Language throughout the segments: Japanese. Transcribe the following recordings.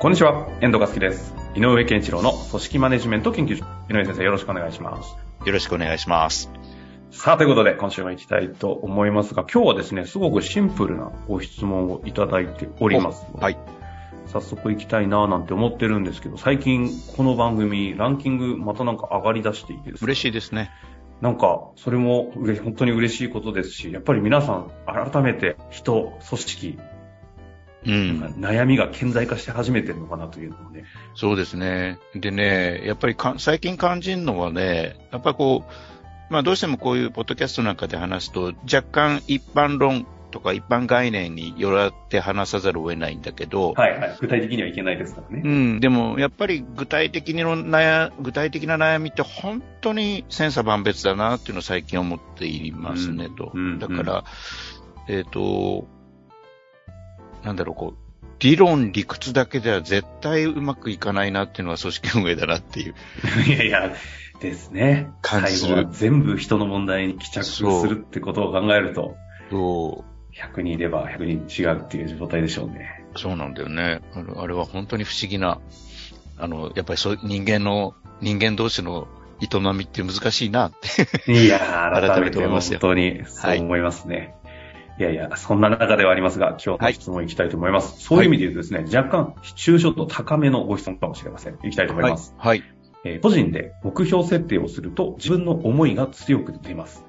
こんにちは、遠藤和樹です。井上健一郎の組織マネジメント研究所。井上先生、よろしくお願いします。よろしくお願いします。さあ、ということで、今週も行きたいと思いますが、今日はですね、すごくシンプルなご質問をいただいております。はい。早速行きたいなぁなんて思ってるんですけど、最近この番組、ランキングまたなんか上がり出していてね。嬉しいですね。なんか、それも本当に嬉しいことですし、やっぱり皆さん、改めて人、組織、うん。悩みが顕在化して始めてるのかなというのをね。そうですね。でね、やっぱりか最近感じるのはね、やっぱりこう、まあどうしてもこういうポッドキャストなんかで話すと、若干一般論とか一般概念によらって話さざるを得ないんだけど、はいはい。具体的にはいけないですからね。うん、でもやっぱり具体的にの悩具体的な悩みって本当に千差万別だなっていうのを最近思っていますね、うんと。うんだから、えっ、と、なんだろう、こう、理論、理屈だけでは絶対うまくいかないなっていうのは組織運営だなっていう。いやいや、ですね。感じ最後は全部人の問題に帰着するってことを考えると、そ100人いれば100人違うっていう状態でしょうね。う、そうなんだよね。あれあれは本当に不思議な、あの、やっぱりそう人間の、人間同士の営みって難しいなって。いやー、改 改めて思いますよ当にそう思いますね。い、やいや、そんな中ではありますが、今日の質問いきたいと思います。そういう意味で言うとですね、若干、抽象度高めのご質問かもしれません。いきたいと思います。はい。えー個人で目標設定をすると自分の思いが強く出ます。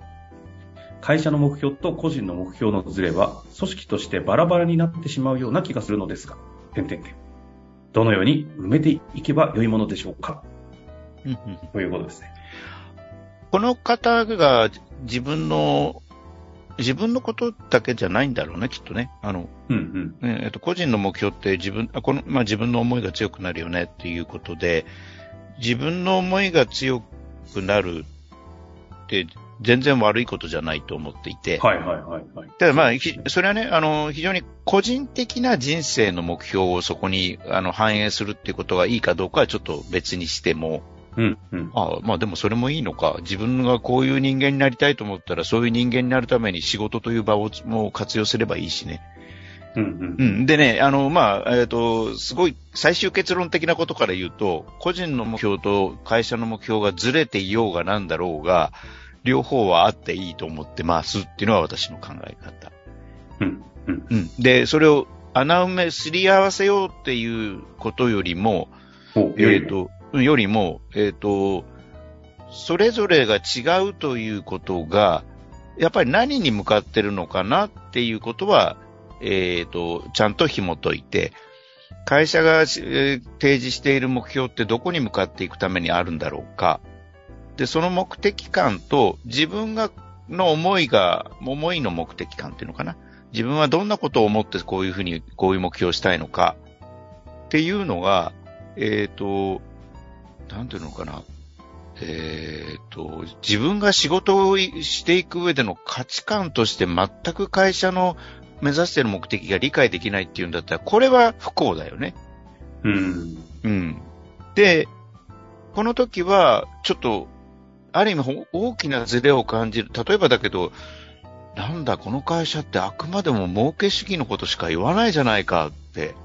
会社の目標と個人の目標のズレは組織としてバラバラになってしまうような気がするのですが、点々点。どのように埋めていけば良いものでしょうか？うんうんということですね。この方が自分の、自分のことだけじゃないんだろうね、きっとね。あの、うんうん。ねえっと、個人の目標って自分、あこの、まあ、自分の思いが強くなるよねっていうことで、自分の思いが強くなるって全然悪いことじゃないと思っていて、はいはいはいはい。ただまあ、ひそれはね、あの、非常に個人的な人生の目標をそこに、あの、反映するっていうことがいいかどうかはちょっと別にしても、うんうん。あまあでもそれもいいのか。自分がこういう人間になりたいと思ったら、そういう人間になるために仕事という場をもう活用すればいいしね。うんう。うんん。でね、あの、まあ、えっ、と、すごい最終結論的なことから言うと、個人の目標と会社の目標がずれていようがなんだろうが、両方はあっていいと思ってますっていうのは私の考え方。うんうん。うん。で、それを穴埋めすり合わせようっていうことよりも、おえっ、と、よりも、えっ、と、それぞれが違うということが、やっぱり何に向かってるのかなっていうことは、えっ、と、ちゃんと紐解いて、会社が、えー提示している目標ってどこに向かっていくためにあるんだろうか。で、その目的感と自分が、の思いが、思いの目的感っていうのかな。自分はどんなことを思ってこういうふうに、こういう目標をしたいのか。っていうのが、えっ、と、なんていうのかな。えっ、と、自分が仕事をしていく上での価値観として全く会社の目指している目的が理解できないっていうんだったら、これは不幸だよね。うん。うん。で、この時は、ちょっと、ある意味ほ大きなズレを感じる。例えばだけど、なんだ、この会社ってあくまでも儲け主義のことしか言わないじゃないかって。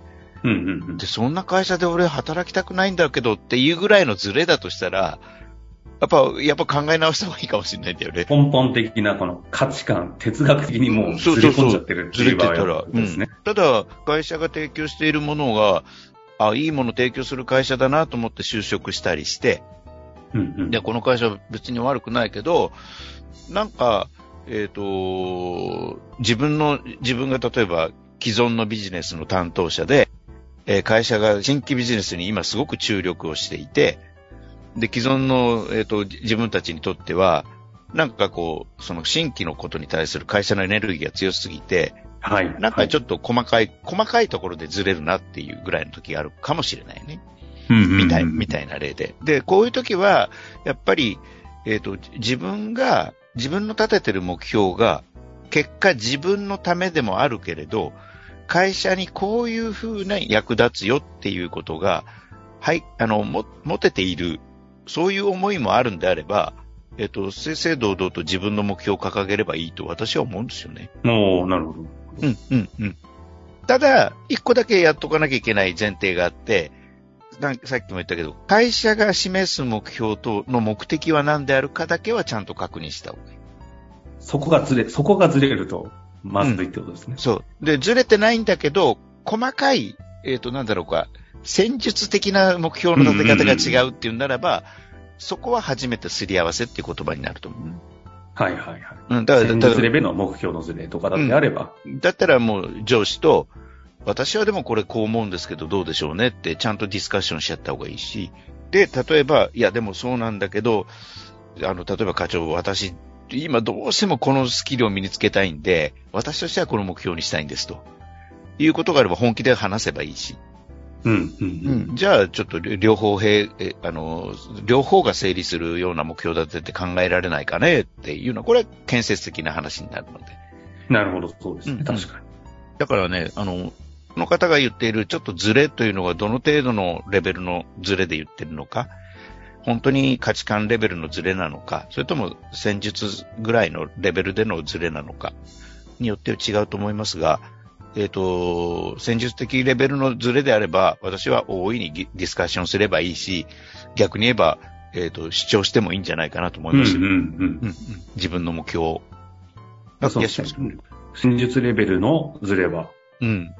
うんうんうんで、。そんな会社で俺働きたくないんだけどっていうぐらいのズレだとしたら、やっぱ、やっぱ考え直した方がいいかもしれないんだよね。根本的なこの価値観、哲学的にもうずれ込んじゃってるってずいう場合れてたらは。ですね。ただ、会社が提供しているものが、あ、いいもの提供する会社だなと思って就職したりして、うんうん。で、この会社は別に悪くないけど、なんか、えっ、と、自分の、自分が例えば既存のビジネスの担当者で、えー会社が新規ビジネスに今すごく注力をしていて、で、既存の、えっ、と、じ自分たちにとっては、なんかこう、その新規のことに対する会社のエネルギーが強すぎて、はい。なんかちょっと細かい、細かいところでずれるなっていうぐらいの時があるかもしれないね。みみたい、みたいな例で。で、こういう時は、やっぱり、えっ、と、自分が、自分の立ててる目標が、結果自分のためでもあるけれど、会社にこういうふうな役立つよっていうことが、はい、あの、も、持てている、そういう思いもあるんであれば、えっ、と、正々堂々と自分の目標を掲げればいいと私は思うんですよね。おーなるほど。うん、うん、うん。ただ、一個だけやっとかなきゃいけない前提があって、なんさっきも言ったけど、会社が示す目標との目的は何であるかだけはちゃんと確認した方がいい。そこがずれ、そこがずれると、まずいってことですね。そう。で、ずれてないんだけど、細かい、えっ、と、なんだろうか、戦術的な目標の立て方が違うっていうんならば、そこは初めてすり合わせっていう言葉になると思うね。はいはいはい。うん、だから、戦術レベルの目標のずれとかだってあれば、だったらもう上司と、私はでもこれこう思うんですけどどうでしょうねってちゃんとディスカッションしちゃった方がいいし、で、例えば、いやでもそうなんだけど、あの、例えば課長、私、今どうしてもこのスキルを身につけたいんで、私としてはこの目標にしたいんですと。いうことがあれば本気で話せばいいし。うん、うん、じゃあ、ちょっと両方へ、えあの、両方が整理するような目標立てて考えられないかねっていうのは、これは建設的な話になるので。なるほど、そうですね。うん確かに。だからね、あの、この方が言っているちょっとズレというのがどの程度のレベルのズレで言ってるのか、本当に価値観レベルのズレなのか、それとも戦術ぐらいのレベルでのズレなのか、によって違うと思いますが、えっ、と、戦術的レベルのズレであれば、私は大いにディスカッションすればいいし、逆に言えば、えっ、と、主張してもいいんじゃないかなと思います自分の目標を。そうですね。戦術レベルのズレは、うん。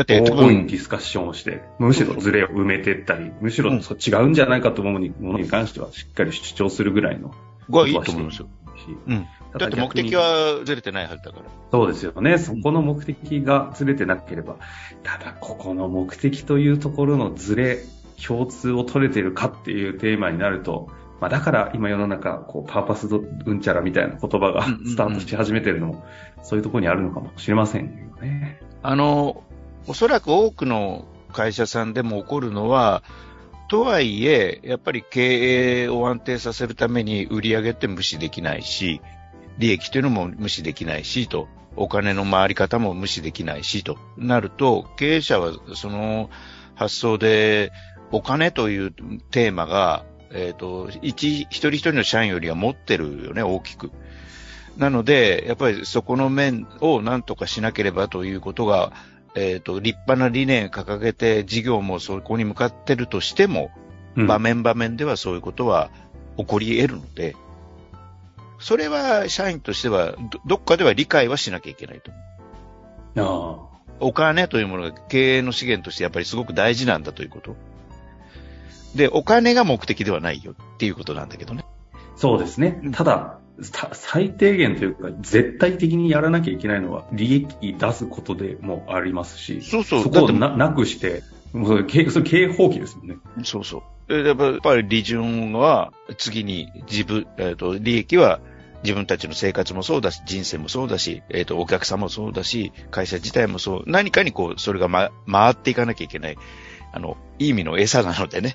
だって、大いにディスカッションをして、むしろズレを埋めていったり、むしろ違うんじゃないかと思うものに関してはしっかり主張するぐらいのがいいと思いますよ。しうん。だって目的はずれてないはずだから。そうですよね。そこの目的がずれてなければ、ただここの目的というところのずれ、共通を取れてるかっていうテーマになると、まあだから今世の中、こう、パーパスドうんちゃらみたいな言葉がスタートし始めてるのも、そういうところにあるのかもしれませんよね。あの、おそらく多くの会社さんでも起こるのは、とはいえ、やっぱり経営を安定させるために売り上げって無視できないし、利益というのも無視できないしと、お金の回り方も無視できないしとなると、経営者はその発想で、お金というテーマが、えっ、と、一、一人一人の社員よりは持ってるよね、大きく。なので、やっぱりそこの面を何とかしなければということが、えっ、と、立派な理念掲げて事業もそこに向かってるとしても、うん場面場面ではそういうことは起こり得るので、それは社員としてはどどっかでは理解はしなきゃいけないと思う。あお金というものが経営の資源としてやっぱりすごく大事なんだということ。で、お金が目的ではないよっていうことなんだけどね。あそうですね。ただ、た最低限というか、絶対的にやらなきゃいけないのは、利益出すことでもありますし、そうそうそこをななくして、もうそれ経それ経営放棄ですもんね。そうそう。えやっぱやっぱり利潤は次に自分、えっ、と、利益は自分たちの生活もそうだし、人生もそうだし、えっ、と、お客さんもそうだし、会社自体もそう、何かにこう、それが、ま、回っていかなきゃいけない。あの、いい意味の餌なのでね。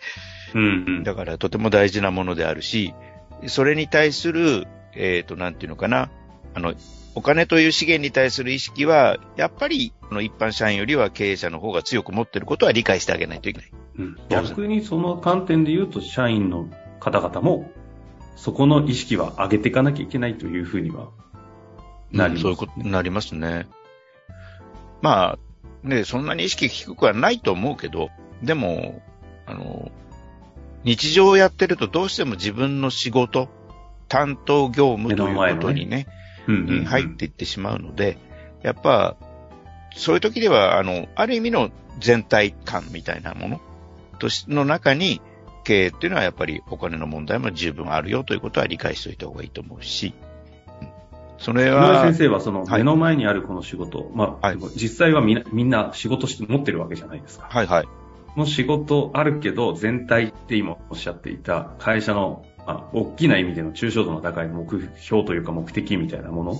うんうん。だからとても大事なものであるし、それに対する、えっ、と、なんていうのかな。あの、お金という資源に対する意識は、やっぱり、あの一般社員よりは経営者の方が強く持っていることは理解してあげないといけない。うん逆にその観点で言うと、社員の方々も、そこの意識は上げていかなきゃいけないというふうにはなります、そういうことになりますね。まあ、ね、そんなに意識低くはないと思うけど、でも、あの、日常をやってるとどうしても自分の仕事、担当業務ということにね、うんうんうん。に入っていってしまうので、やっぱ、そういう時では、あの、ある意味の全体感みたいなものとしの中に、経営っていうのはやっぱりお金の問題も十分あるよということは理解しておいた方がいいと思うし、うん。それは、先生はそのはい。目の前にあるこの仕事、まあ、はい。実際はみんなみんな仕事して持ってるわけじゃないですか。はいはい。この仕事あるけど、全体って今おっしゃっていた会社の、まあ、大きな意味での抽象度の高い目標というか目的みたいなもの？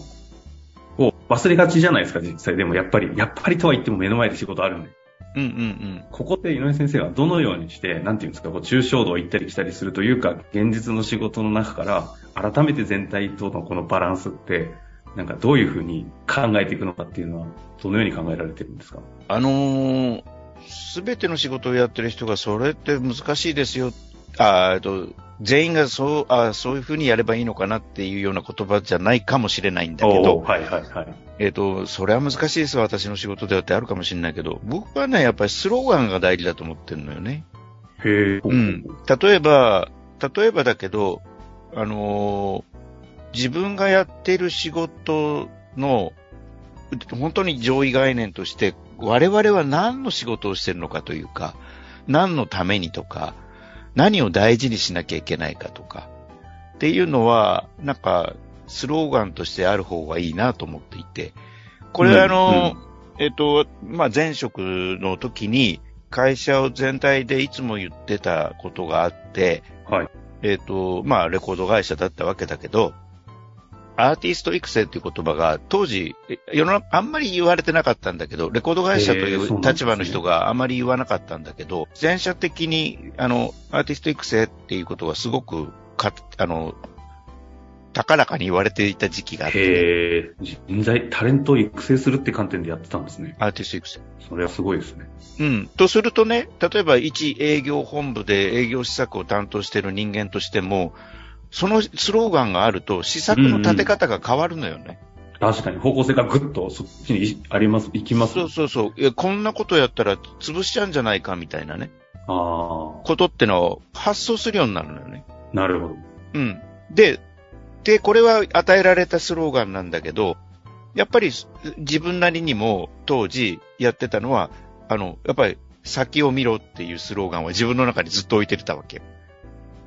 を忘れがちじゃないですか、実際。でもやっぱり、やっぱりとは言っても目の前で仕事あるんで。うんうんうん。ここって井上先生はどのようにして、なんていうんですか、こう抽象度を行ったり来たりするというか、現実の仕事の中から、改めて全体とのこのバランスって、なんかどういうふうに考えていくのかっていうのは、どのように考えられてるんですか？あのーすべての仕事をやってる人が、それって難しいですよ。あーえっと、全員がそう、あーそういうふうにやればいいのかなっていうような言葉じゃないかもしれないんだけおど、ーはいはいはい。えっと、それは難しいです私の仕事ではってあるかもしれないけど、僕はね、やっぱりスローガンが大事だと思ってるのよね。へえ。うん。例えば、例えばだけど、あのー自分がやっている仕事の、本当に上位概念として、我々は何の仕事をしてるのかというか、何のためにとか、何を大事にしなきゃいけないかとか、っていうのは、なんか、スローガンとしてある方がいいなと思っていて、これはあの、えっと、まあ、前職の時に、会社を全体でいつも言ってたことがあって、はい。えっ、と、まあ、レコード会社だったわけだけど、アーティスト育成っていう言葉が当時、え世の中あんまり言われてなかったんだけど、レコード会社という立場の人があまり言わなかったんだけど、全社的に、あの、アーティスト育成っていうことがすごくか、あの、高らかに言われていた時期があって。人材、タレントを育成するって観点でやってたんですね。アーティスト育成。それはすごいですね。うん。とするとね、例えば一営業本部で営業施策を担当している人間としても、そのスローガンがあると施策の立て方が変わるのよね。確かに方向性がぐっとそっちにあります、行きます。そうそうそう。いやこんなことやったら潰しちゃうんじゃないかみたいなね。あことってのを発想するようになるのよね。あ、なるほど。うん。で、で、これは与えられたスローガンなんだけど、やっぱり自分なりにも当時やってたのは、あの、やっぱり先を見ろっていうスローガンは自分の中にずっと置いてたわけ。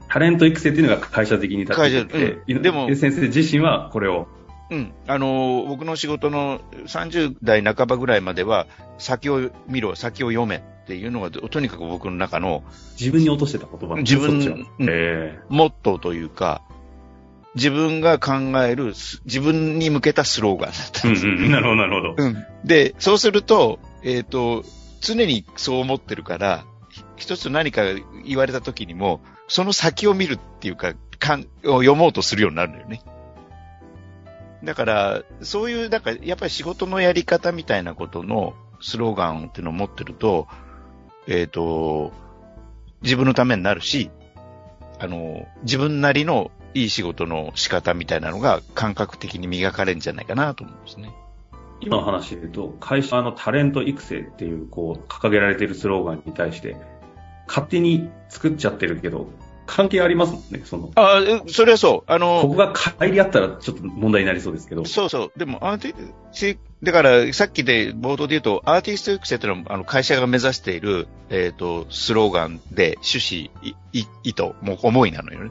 タレント育成っていうのが会社的に立っていて、会社うん。でも先生自身はこれを、うん。あのー僕の仕事の30代半ばぐらいまでは、先を見ろ、先を読めっていうのが、とにかく僕の中の自分に落としてた言葉。なんです自分そっちは。うん。えモットーというか、自分が考える、す自分に向けたスローガンだったえんです。うんうん、なるほど、なるほど。うん。で、そうすると、えっ、と、常にそう思ってるから、ひ一つ何か言われた時にも、その先を見るっていうか、かんを読もうとするようになるんだよね。だから、そういう、なんか、やっぱり仕事のやり方みたいなことのスローガンっていうのを持ってると、えっ、と、自分のためになるし、あの、自分なりのいい仕事の仕方みたいなのが感覚的に磨かれるんじゃないかなと思うんですね。今の話で言うと、会社のタレント育成っていう、こう、掲げられているスローガンに対して、勝手に作っちゃってるけど、関係ありますもんね、その。あえそれはそう。あの、ここが帰り合ったらちょっと問題になりそうですけど。そうそう。でも、アーティしだから、さっきで冒頭で言うと、アーティスト育成っていうのは、あの、会社が目指している、えっ、と、スローガンで、趣旨、いい意図、もう思いなのよね。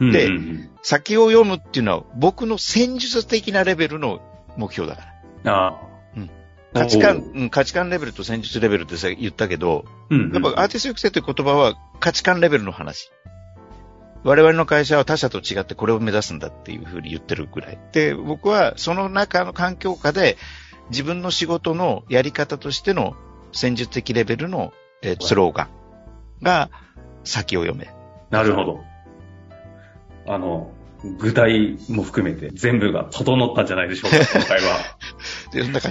でうんうんうん先を読むっていうのは、僕の戦術的なレベルの目標だから。あ価値観、おううん、価値観レベルと戦術レベルってさ言ったけど、あ、うんうんやっぱアーティスト育成という言葉は価値観レベルの話。我々の会社は他社と違ってこれを目指すんだっていうふうに言ってるぐらい。で、僕はその中の環境下で自分の仕事のやり方としての戦術的レベルの、えースローガンが先を読め。なるほど。あの、具体も含めて全部が整ったんじゃないでしょうか、今回は。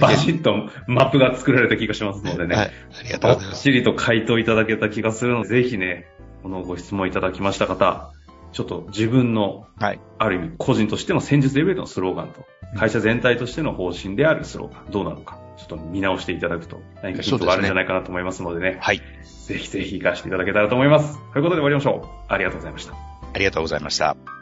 バシッとマップが作られた気がしますのでね。はい。ありがとうバございます。ッチリと回答いただけた気がするので、ぜひね、このご質問いただきました方、ちょっと自分の、はい。ある意味、個人としての戦術レベルのスローガンと、会社全体としての方針であるスローガン、どうなのか、ちょっと見直していただくと、何かヒントがあるんじゃないかなと思いますのでね、はい。ぜひぜひ活かしていただけたらと思います。ということで終わりましょう。ありがとうございました。ありがとうございました。